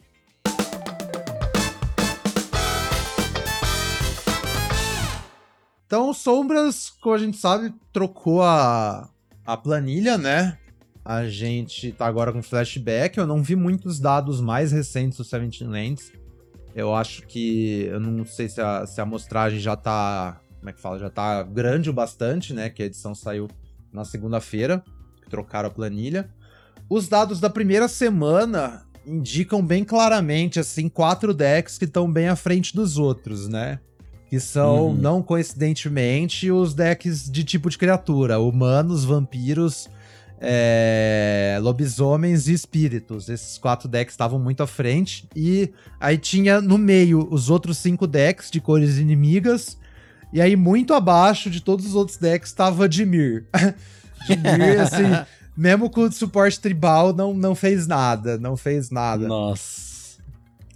Então, Sombras, como a gente sabe, trocou a, a planilha, né? A gente tá agora com flashback. Eu não vi muitos dados mais recentes do Seventeen Lands. Eu acho que. Eu não sei se a, se a amostragem já tá. Como é que fala? Já tá grande o bastante, né? Que a edição saiu na segunda-feira. Trocaram a planilha. Os dados da primeira semana indicam bem claramente, assim, quatro decks que estão bem à frente dos outros, né? Que são, Uhum. não coincidentemente, os decks de tipo de criatura: humanos, vampiros, é, lobisomens e espíritos. Esses quatro decks estavam muito à frente. E aí tinha no meio os outros cinco decks de cores inimigas. E aí, muito abaixo de todos os outros decks, estava Dimir. Dimir, assim, mesmo com o suporte tribal, não, não fez nada. Não fez nada. Nossa.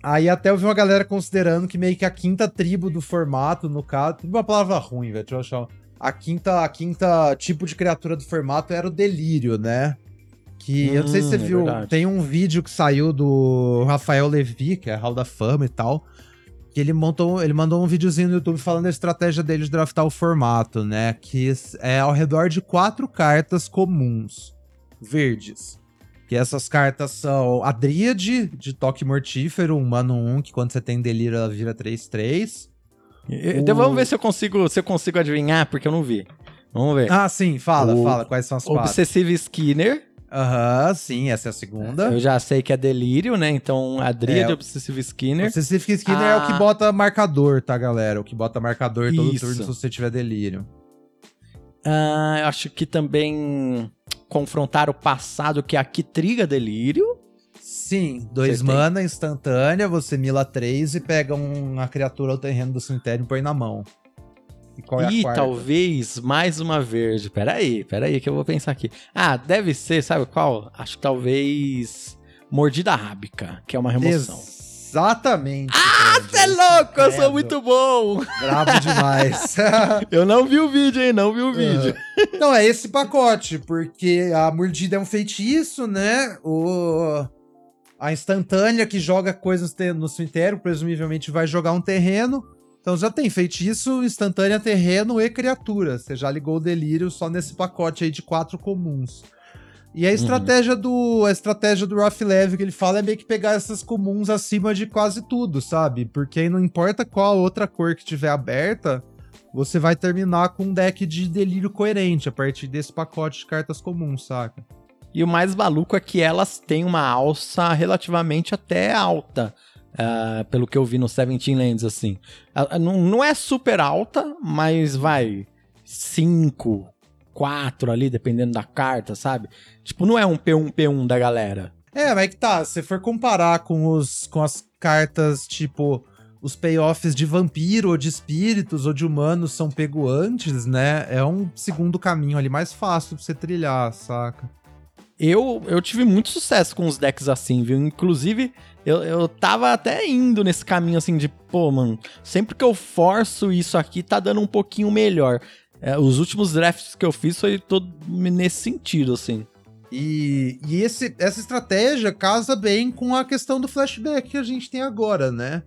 Aí até eu vi uma galera considerando que meio que a quinta tribo do formato, no caso. Tribo é uma palavra ruim, velho. Deixa eu achar. A quinta, a quinta tipo de criatura do formato era o delírio, né? Que eu não sei se Hum, você é viu. verdade. Tem um vídeo que saiu do Rafael Levi, que é Hall da Fama e tal. Que ele montou, ele mandou um videozinho no YouTube falando da estratégia dele de draftar o formato, né? Que é ao redor de quatro cartas comuns verdes. Que essas cartas são a Dríade, de toque mortífero, um mano 1, que quando você tem delírio ela vira 3-3. Então vamos ver se eu consigo, se eu consigo adivinhar, porque eu não vi. Vamos ver. Ah, sim, fala, O- fala, quais são as quatro. Obsessive Skinner. Aham, sim, essa é a segunda. Eu já sei que é delírio, né? Então, a Dríade É, Obsessive Skinner. O Specific Skinner é o que Ah. bota marcador, tá, galera? O que bota marcador todo Isso. turno se você tiver delírio. Ah, eu acho que também confrontar o passado, que é a Kitriga Delírio. Sim, dois Você tem. mana instantânea, você mila três e pega um- uma criatura ao terreno do cemitério e põe na mão. E qual é e a quarta? talvez mais uma verde. Peraí, peraí, que eu vou pensar aqui. Ah, deve ser, sabe qual? Acho que talvez Mordida Rábica, que é uma remoção. Exatamente. Ah, você é louco, eu sou muito bom. Bravo demais. eu não vi o vídeo, hein? Não vi o vídeo. Uh, não, é esse pacote, porque a mordida é um feitiço, né? O... A instantânea que joga coisas no cemitério, presumivelmente vai jogar um terreno. Então já tem feitiço, instantânea, terreno e criatura. Você já ligou o delírio só nesse pacote aí de quatro comuns. E a uhum. estratégia uhum. do a estratégia do Rough Leve que ele fala é meio que pegar essas comuns acima de quase tudo, sabe? Porque aí não importa qual outra cor que tiver aberta, você vai terminar com um deck de delírio coerente a partir desse pacote de cartas comuns, saca? E o mais maluco é que elas têm uma alça relativamente até alta. Uh, pelo que eu vi no Seventeen Lands, assim. Uh, não, não é super alta, mas vai 5, quatro ali, dependendo da carta, sabe? Tipo, não é um P1, P1 da galera. É, mas é que tá, se for comparar com, os, com as cartas, tipo, os payoffs de vampiro, ou de espíritos, ou de humanos são pego antes, né? É um segundo caminho ali mais fácil pra você trilhar, saca? Eu, eu tive muito sucesso com os decks assim, viu? Inclusive, eu, eu tava até indo nesse caminho assim de, pô, mano, sempre que eu forço isso aqui, tá dando um pouquinho melhor. É, os últimos drafts que eu fiz foi todo nesse sentido, assim. E, e esse, essa estratégia casa bem com a questão do flashback que a gente tem agora, né?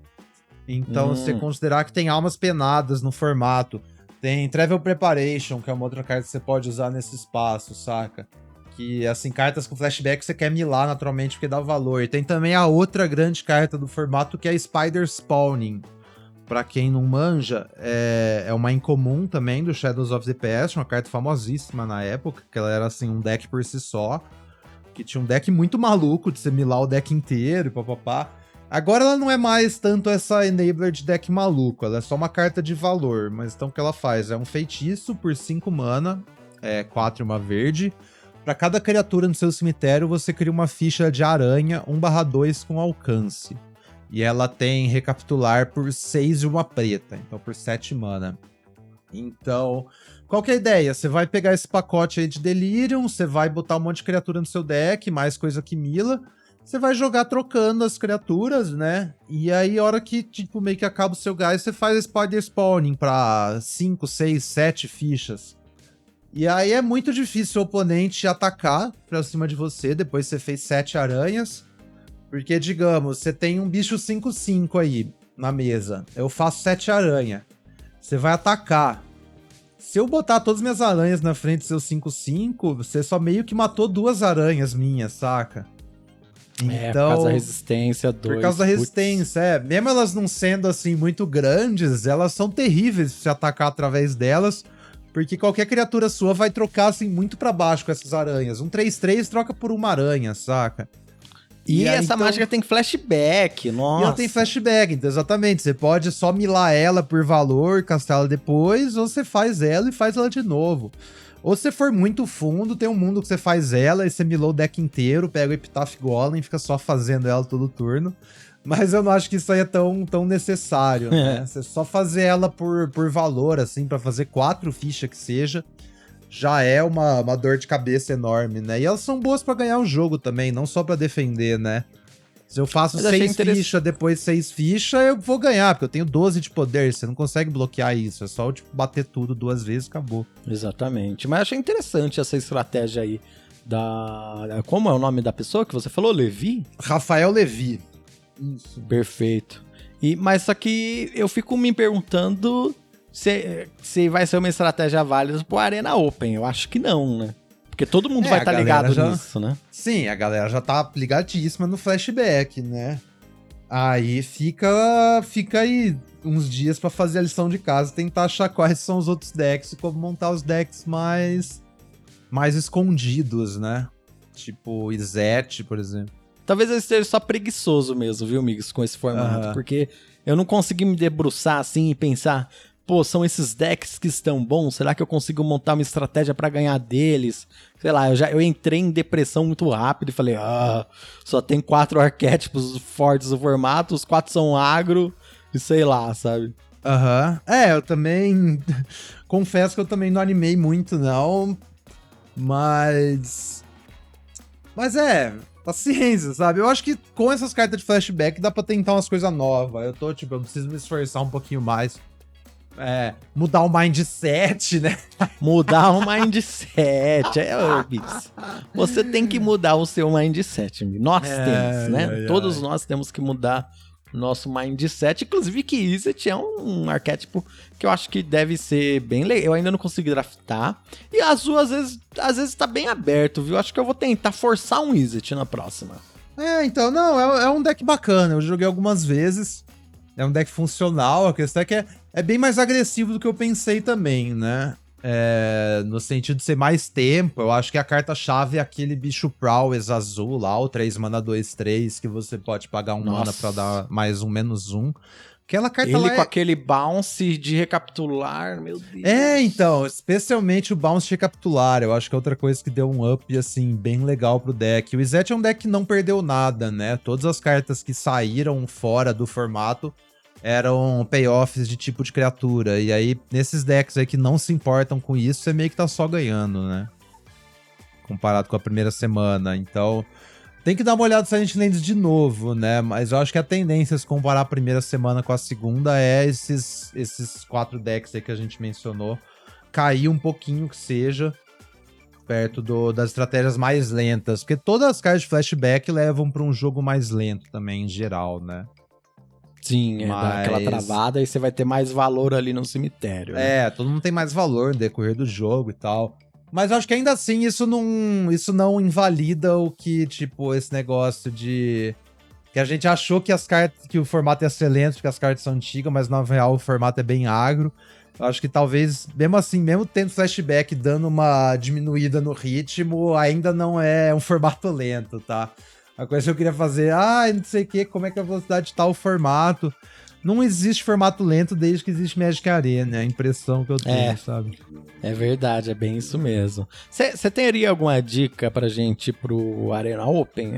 Então, hum. você considerar que tem almas penadas no formato, tem Travel Preparation, que é uma outra carta que você pode usar nesse espaço, saca? Que, assim, cartas com flashback você quer milar naturalmente porque dá valor. E tem também a outra grande carta do formato que é Spider Spawning para quem não manja, é, é uma incomum também do Shadows of the Past, uma carta famosíssima na época, que ela era assim um deck por si só, que tinha um deck muito maluco de você milar o deck inteiro e papapá. Agora ela não é mais tanto essa enabler de deck maluco, ela é só uma carta de valor, mas então o que ela faz? É um feitiço por 5 mana, é 4 e uma verde. Para cada criatura no seu cemitério, você cria uma ficha de aranha 1/2 com alcance. E ela tem recapitular por 6 e uma preta, então por 7 mana. Então, qual que é a ideia? Você vai pegar esse pacote aí de Delirium, você vai botar um monte de criatura no seu deck, mais coisa que Mila. Você vai jogar trocando as criaturas, né? E aí, a hora que, tipo, meio que acaba o seu gás, você faz Spider Spawning pra 5, 6, 7 fichas. E aí é muito difícil o oponente atacar pra cima de você, depois você fez 7 aranhas. Porque, digamos, você tem um bicho 5-5 aí na mesa. Eu faço 7 aranha. Você vai atacar. Se eu botar todas as minhas aranhas na frente do seu 5-5, você só meio que matou duas aranhas minhas, saca? Então, é, por causa da então, resistência, dois. Por causa da resistência, é. Mesmo elas não sendo assim muito grandes, elas são terríveis se atacar através delas. Porque qualquer criatura sua vai trocar assim muito para baixo com essas aranhas. Um 3-3 troca por uma aranha, saca? E, e aí, essa então... mágica tem flashback, nossa. E ela tem flashback, então, exatamente. Você pode só milar ela por valor, castar ela depois, ou você faz ela e faz ela de novo. Ou se for muito fundo, tem um mundo que você faz ela e você milou o deck inteiro, pega o Epitaph Golem e fica só fazendo ela todo turno. Mas eu não acho que isso aí é tão, tão necessário, né? É. Você só fazer ela por, por valor, assim, para fazer quatro fichas que seja já é uma, uma dor de cabeça enorme, né? E elas são boas para ganhar o jogo também, não só para defender, né? Se eu faço Mas seis fichas, depois seis fichas, eu vou ganhar, porque eu tenho 12 de poder. Você não consegue bloquear isso. É só tipo, bater tudo duas vezes acabou. Exatamente. Mas achei interessante essa estratégia aí da. Como é o nome da pessoa que você falou? Levi? Rafael Levi. Isso. Perfeito. E, mas só que eu fico me perguntando se, se vai ser uma estratégia válida pro Arena Open. Eu acho que não, né? Porque todo mundo é, vai estar tá ligado já... nisso, né? Sim, a galera já tá ligadíssima no flashback, né? Aí fica, fica aí uns dias para fazer a lição de casa, tentar achar quais são os outros decks e como montar os decks mais mais escondidos, né? Tipo Izete, por exemplo. Talvez eu esteja só preguiçoso mesmo, viu, amigos, com esse formato, uhum. porque eu não consegui me debruçar assim e pensar, pô, são esses decks que estão bons, será que eu consigo montar uma estratégia para ganhar deles? Sei lá, eu já eu entrei em depressão muito rápido e falei, ah, só tem quatro arquétipos fortes no formato, os quatro são agro e sei lá, sabe? Aham. Uhum. É, eu também confesso que eu também não animei muito não, mas mas é, paciência, sabe? Eu acho que com essas cartas de flashback dá pra tentar umas coisas novas. Eu tô, tipo, eu preciso me esforçar um pouquinho mais. É, mudar o mindset, né? Mudar o mindset. É, ô, Bix. Você tem que mudar o seu mindset. Nós É, temos, né? ai. Todos nós temos que mudar nosso mindset. Inclusive que Izzet é um, arquétipo que eu acho que deve ser bem legal. Eu ainda não consegui draftar. E Azul, às vezes, às vezes tá bem aberto, viu? Acho que eu vou tentar forçar um Izzet na próxima. É, então, não, é, é um deck bacana. Eu joguei algumas vezes. É um deck funcional. A questão é que é, é bem mais agressivo do que eu pensei também, né? É, no sentido de ser mais tempo. Eu acho que a carta-chave é aquele bicho Prowess azul lá, o 3 mana 2, 3, que você pode pagar um mana Nossa. pra dar mais um, menos um. Aquela carta Ele com é... aquele bounce de recapitular, meu Deus. É, então, especialmente o Bounce Recapitular, eu acho que é outra coisa que deu um up, assim, bem legal pro deck. O Izet é um deck que não perdeu nada, né? Todas as cartas que saíram fora do formato eram payoffs de tipo de criatura. E aí, nesses decks aí que não se importam com isso, você meio que tá só ganhando, né? Comparado com a primeira semana. Então, tem que dar uma olhada no Silent Lands de novo, né? Mas eu acho que a tendência, se comparar a primeira semana com a segunda, é esses, esses quatro decks aí que a gente mencionou cair um pouquinho que seja perto do- das estratégias mais lentas. Porque todas as cartas de flashback levam para um jogo mais lento também, em geral, né? Sim, é dá aquela Mas- travada e você vai ter mais valor ali no cemitério. né? É, todo mundo tem mais valor no decorrer do jogo e tal. Mas eu acho que ainda assim isso não, isso não invalida o que, tipo, esse negócio de. Que a gente achou que as cartas. que o formato ser lento, porque as cartas são antigas, mas na real o formato é bem agro. Eu acho que talvez, mesmo assim, mesmo tendo flashback dando uma diminuída no ritmo, ainda não é um formato lento, tá? A coisa que eu queria fazer, ah, não sei o que, como é que é a velocidade de tal formato. Não existe formato lento desde que existe Magic Arena, é a impressão que eu tenho, É. sabe? É verdade, é bem isso mesmo. Você teria alguma dica pra gente ir pro Arena Open?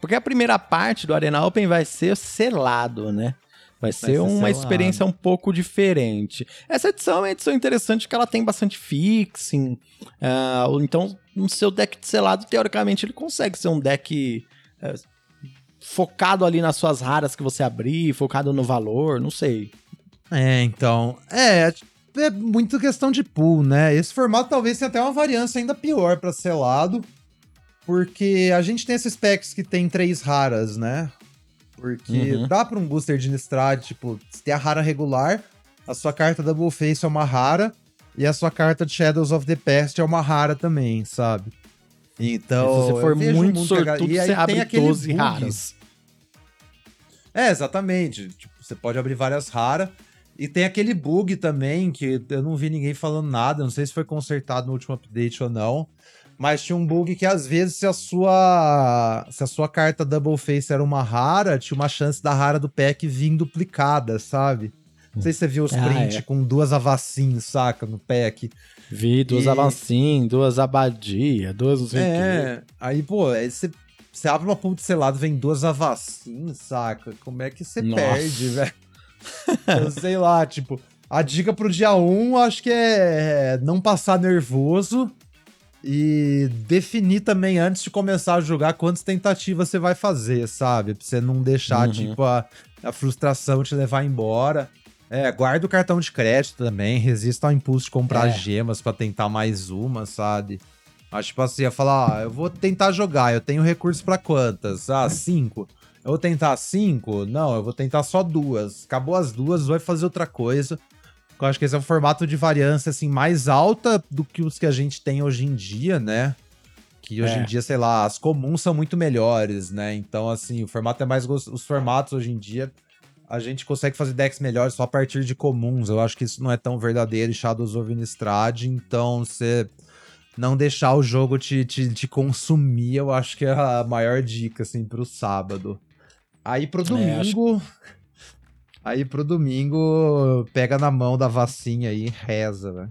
Porque a primeira parte do Arena Open vai ser selado, né? Vai ser ser uma selado. experiência um pouco diferente. Essa edição é uma edição interessante porque ela tem bastante fixing. ah, então, no seu deck de selado, teoricamente, ele consegue ser um deck eh, focado ali nas suas raras que você abrir, focado no valor, não sei. É, então. É, é muito questão de pool, né? Esse formato talvez tenha até uma variância ainda pior pra selado. Porque a gente tem esses packs que tem três raras, né? Porque Uhum. dá pra um booster de Nistrad, tipo, se tem a rara regular, a sua carta Double Face é uma rara, e a sua carta de Shadows of the Past é uma rara também, sabe? Então. Se você for muito sortudo, e aí você tem abre aquele 12 bug. raras. É, exatamente. Tipo, você pode abrir várias raras. E tem aquele bug também, que eu não vi ninguém falando nada, não sei se foi consertado no último update ou não. Mas tinha um bug que às vezes, se a sua. Se a sua carta Double Face era uma rara, tinha uma chance da rara do pack vir duplicada, sabe? Não sei se você viu os Ah, é. com duas avacins, saca, no pack. Vi duas E- Avancin, duas Abadia, duas não sei. É, aí, pô, aí você, você abre uma pool de selado, vem duas avacins, saca? Como é que você Nossa. perde, velho? Eu sei lá, tipo, a dica pro dia 1 acho que é não passar nervoso e definir também antes de começar a jogar quantas tentativas você vai fazer, sabe? Pra você não deixar, Uhum. tipo, a, a frustração te levar embora. É, guarda o cartão de crédito também, resista ao impulso de comprar É. gemas pra tentar mais uma, sabe? Acho tipo assim, eu falar, ah, eu vou tentar jogar, eu tenho recurso pra quantas? Ah, cinco. Eu vou tentar cinco? Não, eu vou tentar só duas. Acabou as duas, vai fazer outra coisa. Eu acho que esse é um formato de variância, assim, mais alta do que os que a gente tem hoje em dia, né? Que hoje É. em dia, sei lá, as comuns são muito melhores, né? Então, assim, o formato é mais. gos- Os formatos hoje em dia, a gente consegue fazer decks melhores só a partir de comuns. Eu acho que isso não é tão verdadeiro em Shadows of Innistrad, então você não deixar o jogo te, te, te consumir, eu acho que é a maior dica, assim, pro sábado. Aí pro É, acho- domingo. Aí pro domingo, pega na mão da vacinha aí e reza, velho.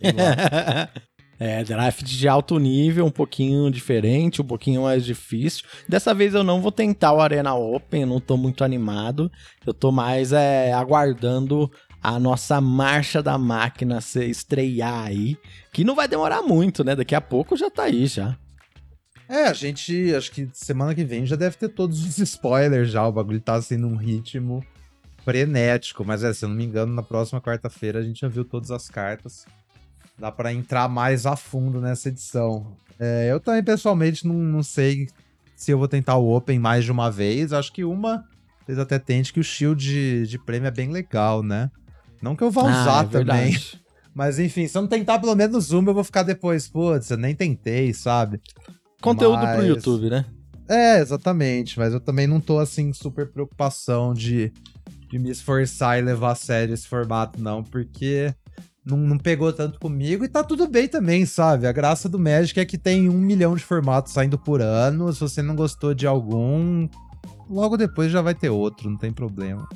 É, draft de alto nível, um pouquinho diferente, um pouquinho mais difícil. Dessa vez eu não vou tentar o Arena Open, eu não tô muito animado. Eu tô mais é, aguardando a nossa marcha da máquina se estrear aí, que não vai demorar muito, né? Daqui a pouco já tá aí já. É, a gente, acho que semana que vem já deve ter todos os spoilers já, o bagulho tá sendo um ritmo frenético, mas é, se eu não me engano, na próxima quarta-feira a gente já viu todas as cartas. Dá para entrar mais a fundo nessa edição. É, eu também, pessoalmente, não, não sei se eu vou tentar o Open mais de uma vez. Acho que uma, vocês até tente que o shield de, de prêmio é bem legal, né? Não que eu vá ah, usar é também. Mas enfim, se eu não tentar pelo menos uma, eu vou ficar depois, putz, eu nem tentei, sabe? Conteúdo mas... pro YouTube, né? É, exatamente. Mas eu também não tô assim, super preocupação de, de me esforçar e levar a sério esse formato, não, porque não, não pegou tanto comigo e tá tudo bem também, sabe? A graça do Magic é que tem um milhão de formatos saindo por ano. Se você não gostou de algum, logo depois já vai ter outro, não tem problema.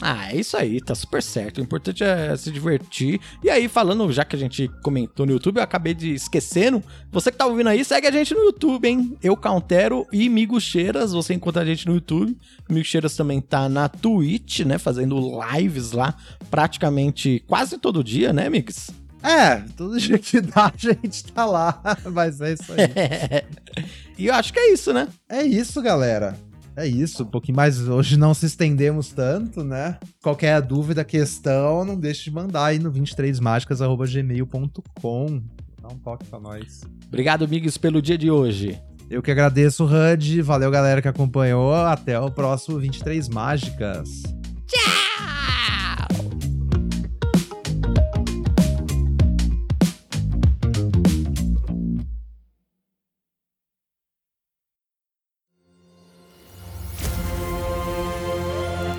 Ah, é isso aí, tá super certo. O importante é se divertir. E aí, falando, já que a gente comentou no YouTube, eu acabei de esquecendo. Você que tá ouvindo aí, segue a gente no YouTube, hein? Eu Countero e Migo Cheiras. Você encontra a gente no YouTube. Migo Cheiras também tá na Twitch, né? Fazendo lives lá praticamente quase todo dia, né, Mix? É, todo dia que dá a gente tá lá. Mas é isso aí. e eu acho que é isso, né? É isso, galera. É isso, um pouquinho mais. Hoje não se estendemos tanto, né? Qualquer dúvida, questão, não deixe de mandar aí no 23mágicas.gmail.com. Dá um toque pra nós. Obrigado, amigos, pelo dia de hoje. Eu que agradeço, HUD. Valeu, galera que acompanhou. Até o próximo 23 Mágicas.